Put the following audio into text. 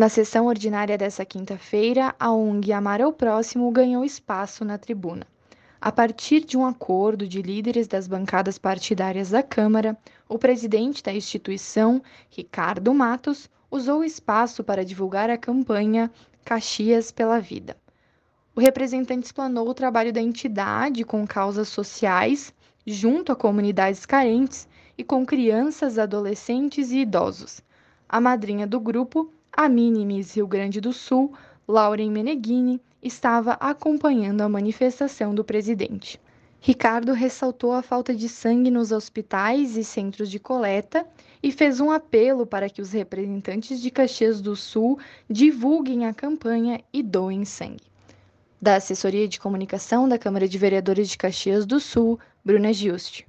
Na sessão ordinária dessa quinta-feira, a ONG Amar ao Próximo ganhou espaço na tribuna. A partir de um acordo de líderes das bancadas partidárias da Câmara, o presidente da instituição, Ricardo Matos, usou o espaço para divulgar a campanha Caxias pela Vida. O representante explanou o trabalho da entidade com causas sociais, junto a comunidades carentes e com crianças, adolescentes e idosos. A madrinha do grupo, a Minimis Rio Grande do Sul, Lauren Meneghini, estava acompanhando a manifestação do presidente. Ricardo ressaltou a falta de sangue nos hospitais e centros de coleta e fez um apelo para que os representantes de Caxias do Sul divulguem a campanha e doem sangue. Da Assessoria de Comunicação da Câmara de Vereadores de Caxias do Sul, Bruna Giusti.